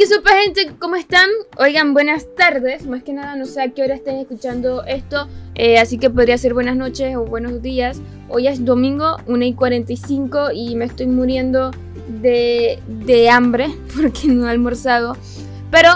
qué supa gente, ¿cómo están? Oigan, buenas tardes, más que nada no sé a qué hora estén escuchando esto, eh, así que podría ser buenas noches o buenos días. Hoy es domingo, 1 y 45 y me estoy muriendo de, de hambre porque no he almorzado. Pero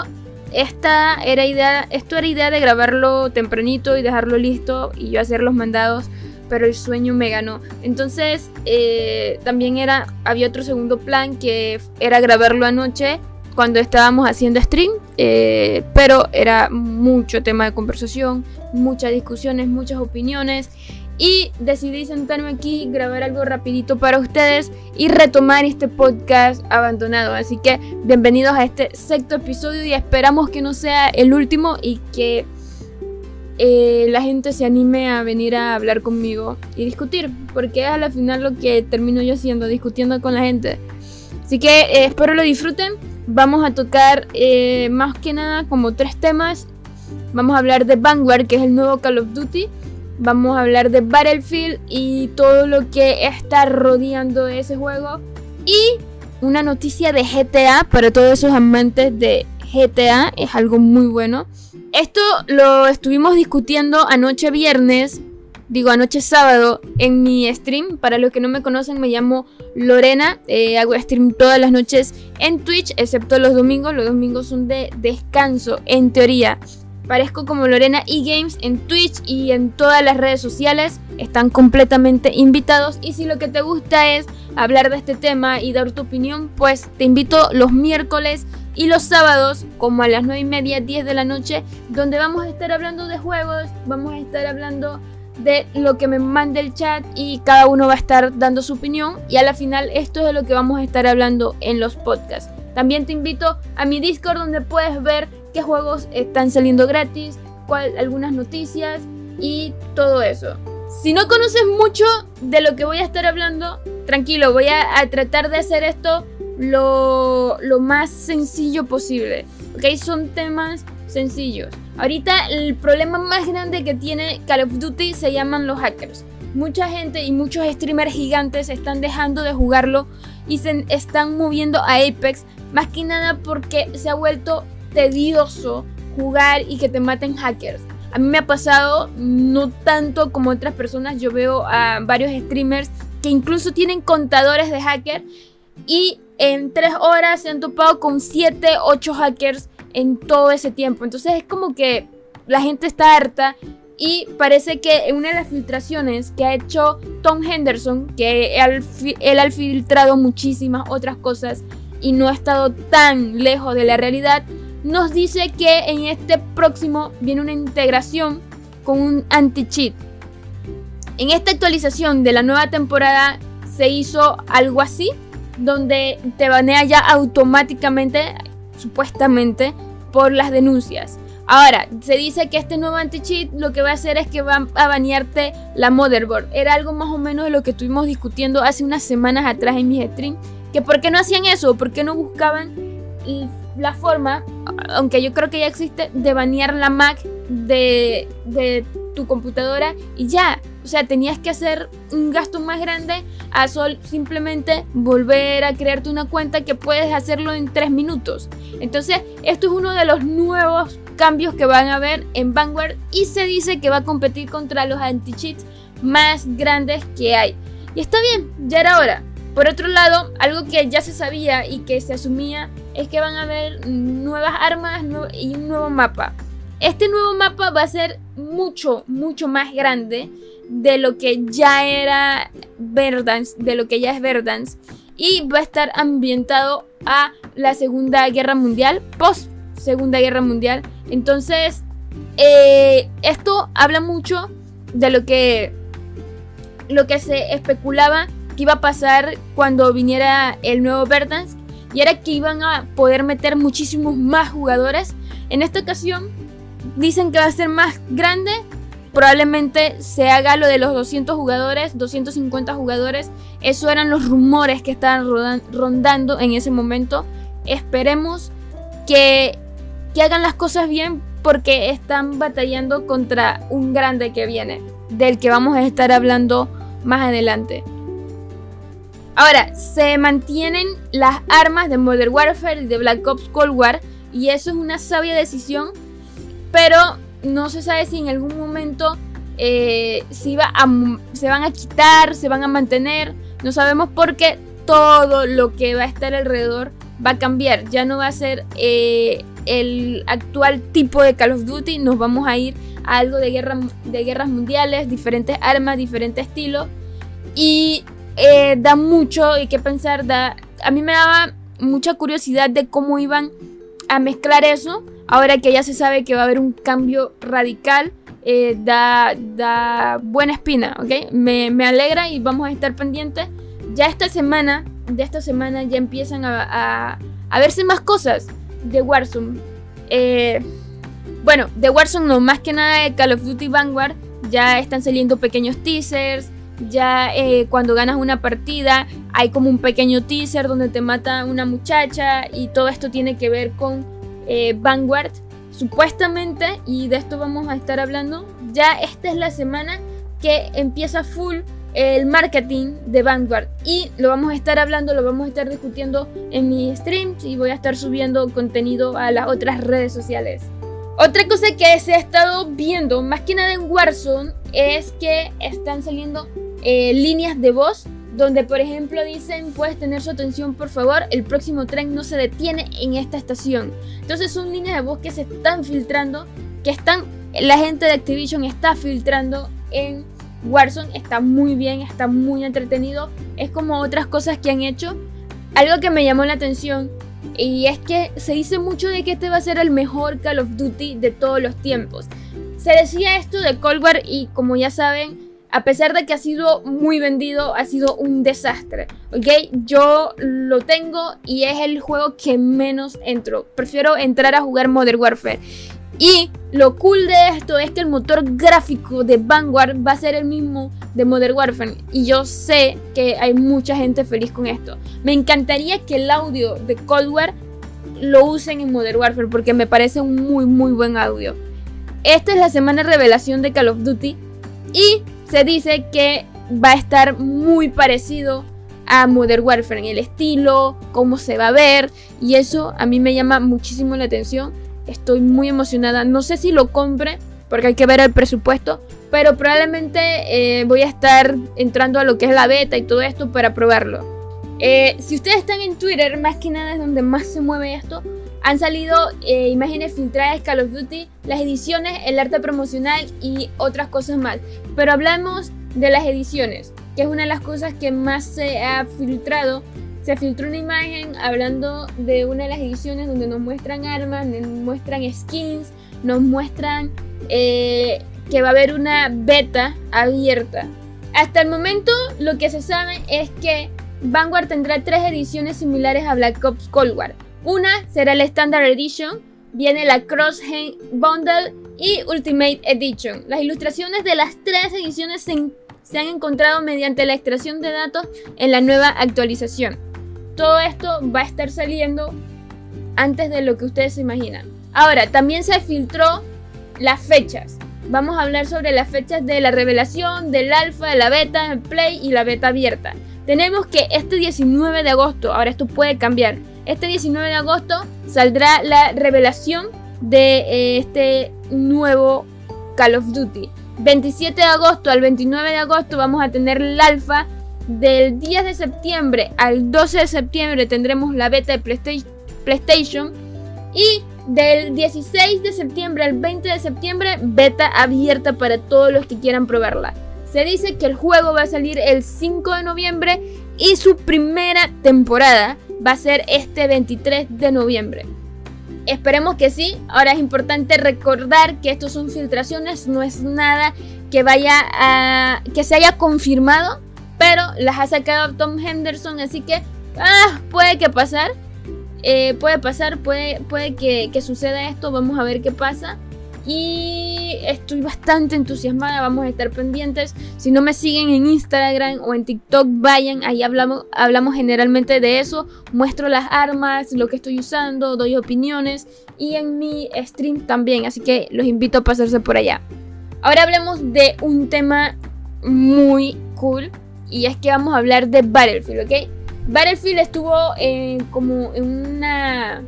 esta era idea, esto era idea de grabarlo tempranito y dejarlo listo y yo hacer los mandados, pero el sueño me ganó. Entonces eh, también era, había otro segundo plan que era grabarlo anoche cuando estábamos haciendo stream, eh, pero era mucho tema de conversación, muchas discusiones, muchas opiniones y decidí sentarme aquí, grabar algo rapidito para ustedes y retomar este podcast abandonado. Así que bienvenidos a este sexto episodio y esperamos que no sea el último y que eh, la gente se anime a venir a hablar conmigo y discutir, porque es al final lo que termino yo haciendo, discutiendo con la gente. Así que eh, espero lo disfruten. Vamos a tocar eh, más que nada como tres temas. Vamos a hablar de Vanguard, que es el nuevo Call of Duty. Vamos a hablar de Battlefield y todo lo que está rodeando ese juego. Y una noticia de GTA para todos esos amantes de GTA. Es algo muy bueno. Esto lo estuvimos discutiendo anoche viernes. Digo, anoche sábado en mi stream. Para los que no me conocen, me llamo Lorena. Eh, hago stream todas las noches en Twitch, excepto los domingos. Los domingos son de descanso, en teoría. Parezco como Lorena eGames en Twitch y en todas las redes sociales. Están completamente invitados. Y si lo que te gusta es hablar de este tema y dar tu opinión, pues te invito los miércoles y los sábados, como a las 9 y media, 10 de la noche, donde vamos a estar hablando de juegos, vamos a estar hablando de lo que me mande el chat y cada uno va a estar dando su opinión. Y a la final, esto es de lo que vamos a estar hablando en los podcasts. También te invito a mi Discord donde puedes ver qué juegos están saliendo gratis, cuál, algunas noticias y todo eso. Si no conoces mucho de lo que voy a estar hablando, tranquilo, voy a, tratar de hacer esto lo, lo, más sencillo posible. ¿Ok? Son temas sencillos. Ahorita el problema más grande que tiene Call of Duty se llaman los hackers. Mucha gente y muchos streamers gigantes están dejando de jugarlo y se están moviendo a Apex más que nada porque se ha vuelto tedioso jugar y que te maten hackers. A mí me ha pasado, no tanto como otras personas, yo veo a varios streamers que incluso tienen contadores de hacker y en 3 horas se han topado con 7, 8 hackers en todo ese tiempo. Entonces es como que la gente está harta y parece que una de las filtraciones que ha hecho Tom Henderson, que él ha filtrado muchísimas otras cosas y no ha estado tan lejos de la realidad, nos dice que en este próximo viene una integración con un anti-cheat. En esta actualización de la nueva temporada se hizo algo así, donde te banea ya automáticamente, supuestamente, por las denuncias. Ahora, se dice que este nuevo anti-cheat lo que va a hacer es que va a banearte la motherboard. Era algo más o menos de lo que estuvimos discutiendo hace unas semanas atrás en mi stream. Que por qué no hacían eso, por qué no buscaban la forma, aunque yo creo que ya existe, de banear la Mac de, de tu computadora y ya. O sea, tenías que hacer un gasto más grande a sol simplemente volver a crearte una cuenta que puedes hacerlo en 3 minutos. Entonces, esto es uno de los nuevos cambios que van a haber en Vanguard y se dice que va a competir contra los anti-cheats más grandes que hay. Y está bien, ya era hora. Por otro lado, algo que ya se sabía y que se asumía es que van a haber nuevas armas y un nuevo mapa. Este nuevo mapa va a ser mucho, mucho más grande de lo que ya era Verdance, de lo que ya es Verdance. Y va a estar ambientado a la Segunda Guerra Mundial, post Segunda Guerra Mundial. Entonces, eh, esto habla mucho de lo que, lo que se especulaba que iba a pasar cuando viniera el nuevo Verdansk y era que iban a poder meter muchísimos más jugadores. En esta ocasión dicen que va a ser más grande. Probablemente se haga lo de los 200 jugadores, 250 jugadores. Eso eran los rumores que estaban rondando en ese momento. Esperemos que, que hagan las cosas bien porque están batallando contra un grande que viene, del que vamos a estar hablando más adelante. Ahora, se mantienen las armas de Modern Warfare y de Black Ops Cold War. Y eso es una sabia decisión. Pero no se sabe si en algún momento eh, se, van a quitar, se van a mantener. No sabemos por qué todo lo que va a estar alrededor va a cambiar. Ya no va a ser eh, el actual tipo de Call of Duty. Nos vamos a ir a algo de, guerra, de guerras mundiales, diferentes armas, diferentes estilos. Y eh, da mucho y que pensar. Da, a mí me daba mucha curiosidad de cómo iban a mezclar eso. Ahora que ya se sabe que va a haber un cambio radical, eh, da, da, buena espina, ¿ok? Me, alegra y vamos a estar pendientes. Ya esta semana, de esta semana ya empiezan a, a, verse más cosas de Warzone. Eh, bueno, de Warzone no, más que nada de Call of Duty Vanguard. Ya están saliendo pequeños teasers, ya eh, cuando ganas una partida hay como un pequeño teaser donde te mata una muchacha y todo esto tiene que ver con eh, Vanguard. Supuestamente, y de esto vamos a estar hablando, ya esta es la semana que empieza full el marketing de Vanguard y lo vamos a estar hablando, lo vamos a estar discutiendo en mis streams y voy a estar subiendo contenido a las otras redes sociales. Otra cosa que se ha estado viendo, más que nada en Warzone, es que están saliendo eh, líneas de voz donde por ejemplo dicen puedes tener su atención por favor, el próximo tren no se detiene en esta estación. Entonces son líneas de voz que se están filtrando, que están, la gente de Activision está filtrando en Warzone, está muy bien, está muy entretenido, es como otras cosas que han hecho. Algo que me llamó la atención y es que se dice mucho de que este va a ser el mejor Call of Duty de todos los tiempos. Se decía esto de Cold War y como ya saben, a pesar de que ha sido muy vendido, ha sido un desastre. ¿Ok? Yo lo tengo y es el juego que menos entro. Prefiero entrar a jugar Modern Warfare. Y lo cool de esto es que el motor gráfico de Vanguard va a ser el mismo de Modern Warfare. Y yo sé que hay mucha gente feliz con esto. Me encantaría que el audio de Cold War lo usen en Modern Warfare porque me parece un muy muy buen audio. Esta es la semana de revelación de Call of Duty. Y se dice que va a estar muy parecido a Modern Warfare en el estilo, cómo se va a ver y eso a mí me llama muchísimo la atención. Estoy muy emocionada. No sé si lo compre porque hay que ver el presupuesto, pero probablemente eh, voy a estar entrando a lo que es la beta y todo esto para probarlo. Eh, si ustedes están en Twitter, más que nada es donde más se mueve esto. Han salido eh, imágenes filtradas de Call of Duty, las ediciones, el arte promocional y otras cosas más. Pero hablamos de las ediciones, que es una de las cosas que más se ha filtrado. Se filtró una imagen hablando de una de las ediciones donde nos muestran armas, nos muestran skins, nos muestran eh, que va a haber una beta abierta. Hasta el momento lo que se sabe es que Vanguard tendrá tres ediciones similares a Black Ops Cold War. Una será la Standard Edition, viene la Cross Bundle y Ultimate Edition. Las ilustraciones de las tres ediciones se, han encontrado mediante la extracción de datos en la nueva actualización. Todo esto va a estar saliendo antes de lo que ustedes se imaginan. Ahora, también se filtró las fechas. Vamos a hablar sobre las fechas de la revelación, del alfa, de la beta, el play y la beta abierta. Tenemos que este 19 de agosto, ahora esto puede cambiar, este 19 de agosto saldrá la revelación de eh, este nuevo Call of Duty. 27 de agosto al 29 de agosto vamos a tener el alfa. Del 10 de septiembre al 12 de septiembre tendremos la beta de PlayStation. Y del 16 de septiembre al 20 de septiembre, beta abierta para todos los que quieran probarla. Se dice que el juego va a salir el 5 de noviembre y su primera temporada va a ser este 23 de noviembre. Esperemos que sí. Ahora es importante recordar que esto son filtraciones, no es nada que vaya a que se haya confirmado, pero las ha sacado Tom Henderson, así que ah, puede que pasar. Eh, puede pasar, puede, puede que, que suceda esto, vamos a ver qué pasa y estoy bastante entusiasmada, vamos a estar pendientes. Si no me siguen en Instagram o en TikTok, vayan, ahí hablamos, hablamos generalmente de eso, muestro las armas, lo que estoy usando, doy opiniones y en mi stream también, así que los invito a pasarse por allá. Ahora hablemos de un tema muy cool y es que vamos a hablar de Battlefield, ¿ok? Battlefield estuvo como en una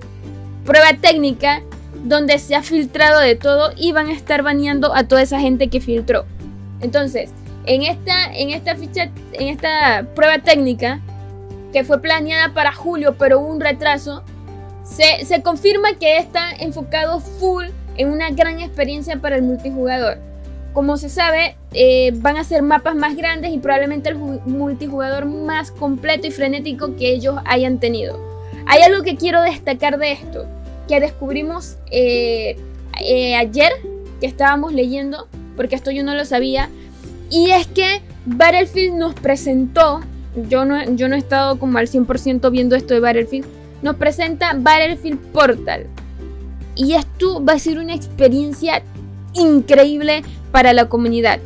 prueba técnica donde se ha filtrado de todo y van a estar baneando a toda esa gente que filtró. Entonces, en esta, en esta ficha, en esta prueba técnica, que fue planeada para julio, pero hubo un retraso, se, confirma que está enfocado full en una gran experiencia para el multijugador. Como se sabe, eh, van a ser mapas más grandes y probablemente el multijugador más completo y frenético que ellos hayan tenido. Hay algo que quiero destacar de esto, que descubrimos eh, eh, ayer, que estábamos leyendo, porque esto yo no lo sabía, y es que Battlefield nos presentó, yo no, yo no he estado como al 100% viendo esto de Battlefield, nos presenta Battlefield Portal. Y esto va a ser una experiencia increíble para la comunidad.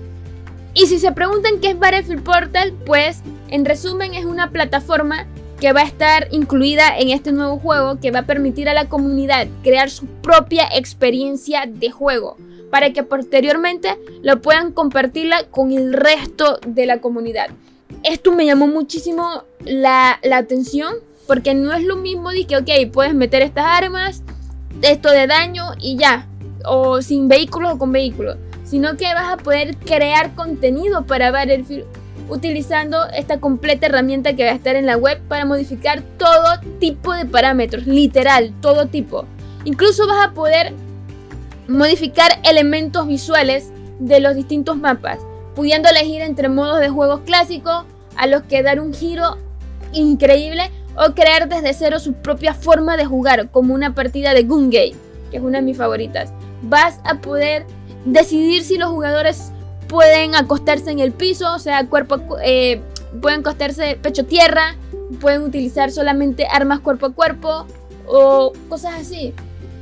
Y si se preguntan qué es Battlefield Portal, pues en resumen es una plataforma que va a estar incluida en este nuevo juego que va a permitir a la comunidad crear su propia experiencia de juego para que posteriormente lo puedan compartirla con el resto de la comunidad. Esto me llamó muchísimo la, atención porque no es lo mismo de que, ok, puedes meter estas armas, esto de daño y ya, o sin vehículos o con vehículos, sino que vas a poder crear contenido para Battlefield utilizando esta completa herramienta que va a estar en la web para modificar todo tipo de parámetros, literal, todo tipo. Incluso vas a poder modificar elementos visuales de los distintos mapas, pudiendo elegir entre modos de juegos clásicos a los que dar un giro increíble o crear desde cero su propia forma de jugar, como una partida de Gungay, que es una de mis favoritas. Vas a poder decidir si los jugadores pueden acostarse en el piso, o sea, cuerpo, eh, pueden acostarse pecho tierra, pueden utilizar solamente armas cuerpo a cuerpo o cosas así.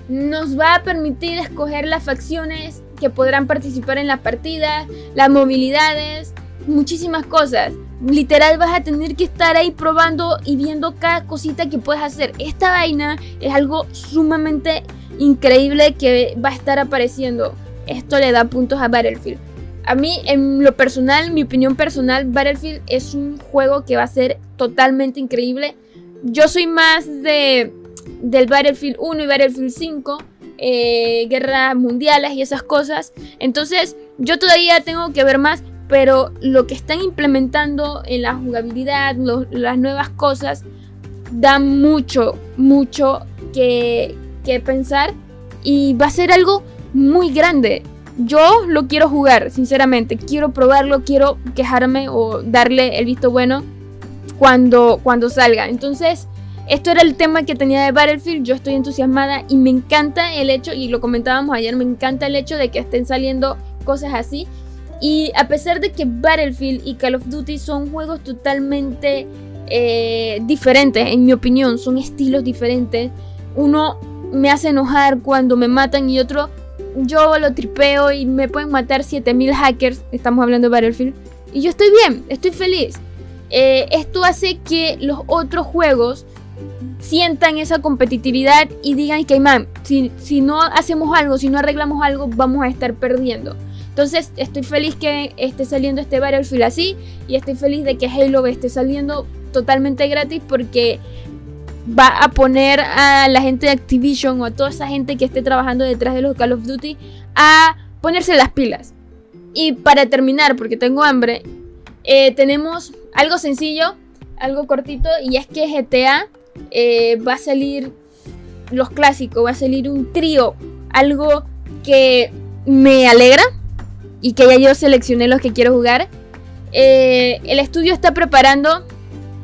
Nos va a permitir escoger las facciones que podrán participar en la partida, las movilidades, muchísimas cosas literal vas a tener que estar ahí probando y viendo cada cosita que puedes hacer. Esta vaina es algo sumamente increíble que va a estar apareciendo. Esto le da puntos a Battlefield. A mí, en lo personal, mi opinión personal, Battlefield es un juego que va a ser totalmente increíble. Yo soy más de del Battlefield 1 y Battlefield 5, eh, guerras mundiales y esas cosas. Entonces, yo todavía tengo que ver más, pero lo que están implementando en la jugabilidad, las nuevas cosas, da mucho, mucho que, que pensar y va a ser algo muy grande. Yo lo quiero jugar, sinceramente. Quiero probarlo, quiero quejarme o darle el visto bueno cuando, cuando salga. Entonces, esto era el tema que tenía de Battlefield. Yo estoy entusiasmada y me encanta el hecho, y lo comentábamos ayer, me encanta el hecho de que estén saliendo cosas así. Y a pesar de que Battlefield y Call of Duty son juegos totalmente eh, diferentes, en mi opinión, son estilos diferentes. Uno me hace enojar cuando me matan y otro yo lo tripeo y me pueden matar 7000 hackers. Estamos hablando de Battlefield. Y yo estoy bien, estoy feliz. Eh, esto hace que los otros juegos sientan esa competitividad y digan que, man, si, si no hacemos algo, si no arreglamos algo, vamos a estar perdiendo. Entonces estoy feliz que esté saliendo este Battlefield así y estoy feliz de que Halo esté saliendo totalmente gratis porque va a poner a la gente de Activision o a toda esa gente que esté trabajando detrás de los Call of Duty a ponerse las pilas. Y para terminar, porque tengo hambre, eh, tenemos algo sencillo, algo cortito, y es que GTA eh, va a salir los clásicos, va a salir un trío, algo que me alegra y que ya yo seleccioné los que quiero jugar. Eh, el estudio está preparando.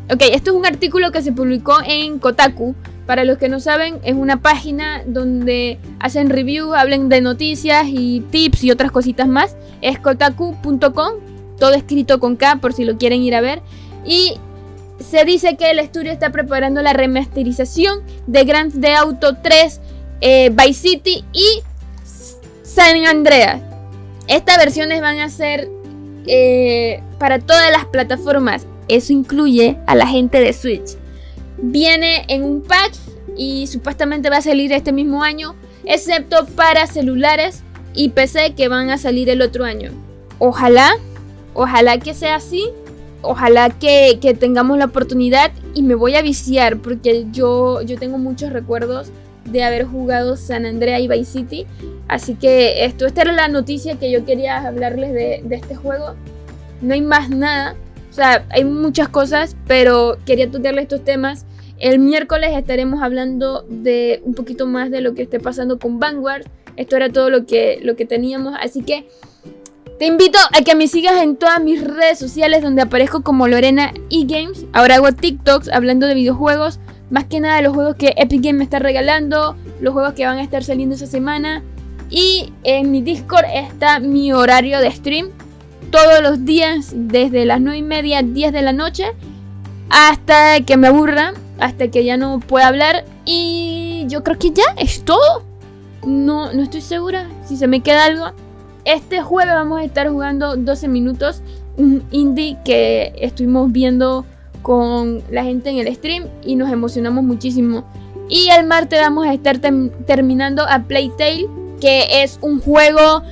Ok, esto es un artículo que se publicó en Kotaku. Para los que no saben, es una página donde hacen reviews, hablan de noticias y tips y otras cositas más. Es kotaku.com, todo escrito con K por si lo quieren ir a ver. Y se dice que el estudio está preparando la remasterización de Grand Theft Auto 3, eh, Vice City y San Andreas. Estas versiones van a ser eh, para todas las plataformas. Eso incluye a la gente de Switch. Viene en un pack y supuestamente va a salir este mismo año, excepto para celulares y PC que van a salir el otro año. Ojalá, ojalá que sea así. ojalá que, que, tengamos la oportunidad y me voy a viciar porque yo, yo tengo muchos recuerdos de haber jugado San Andrea y Vice City. Así que esto, esta era la noticia que yo quería hablarles de, de este juego. No hay más nada. O sea, hay muchas cosas, pero quería tocarles estos temas. El miércoles estaremos hablando de un poquito más de lo que esté pasando con Vanguard. Esto era todo lo que, lo que teníamos. Así que te invito a que me sigas en todas mis redes sociales donde aparezco como Lorena eGames. Ahora hago TikToks hablando de videojuegos. Más que nada los juegos que Epic Games me está regalando. Los juegos que van a estar saliendo esa semana. Y en mi Discord está mi horario de stream. Todos los días desde las 9 y media, 10 de la noche. Hasta que me aburra. Hasta que ya no pueda hablar. Y yo creo que ya es todo. No, no estoy segura si se me queda algo. Este jueves vamos a estar jugando 12 minutos, un indie que estuvimos viendo con la gente en el stream y nos emocionamos muchísimo. Y el martes vamos a estar terminando a Playtale, que es un juego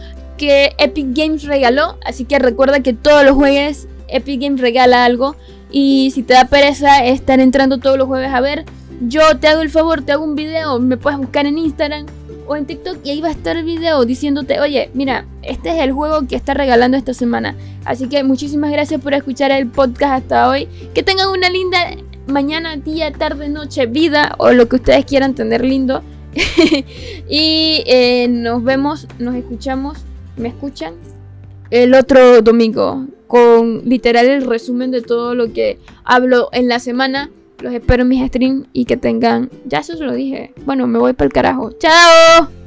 que Epic Games regaló. Así que recuerda que todos los jueves Epic Games regala algo. Y si te da pereza estar entrando todos los jueves a ver, yo te hago el favor, te hago un video, me puedes buscar en Instagram o en TikTok y ahí va a estar el video diciéndote, oye, mira, este es el juego que está regalando esta semana. Así que muchísimas gracias por escuchar el podcast hasta hoy. Que tengan una linda mañana, día, tarde, noche, vida o lo que ustedes quieran tener lindo. y eh, nos vemos, nos escuchamos, me escuchan el otro domingo con literal el resumen de todo lo que hablo en la semana. Los espero en mis streams y que tengan. Ya eso se lo dije. Bueno, me voy para el carajo. ¡Chao!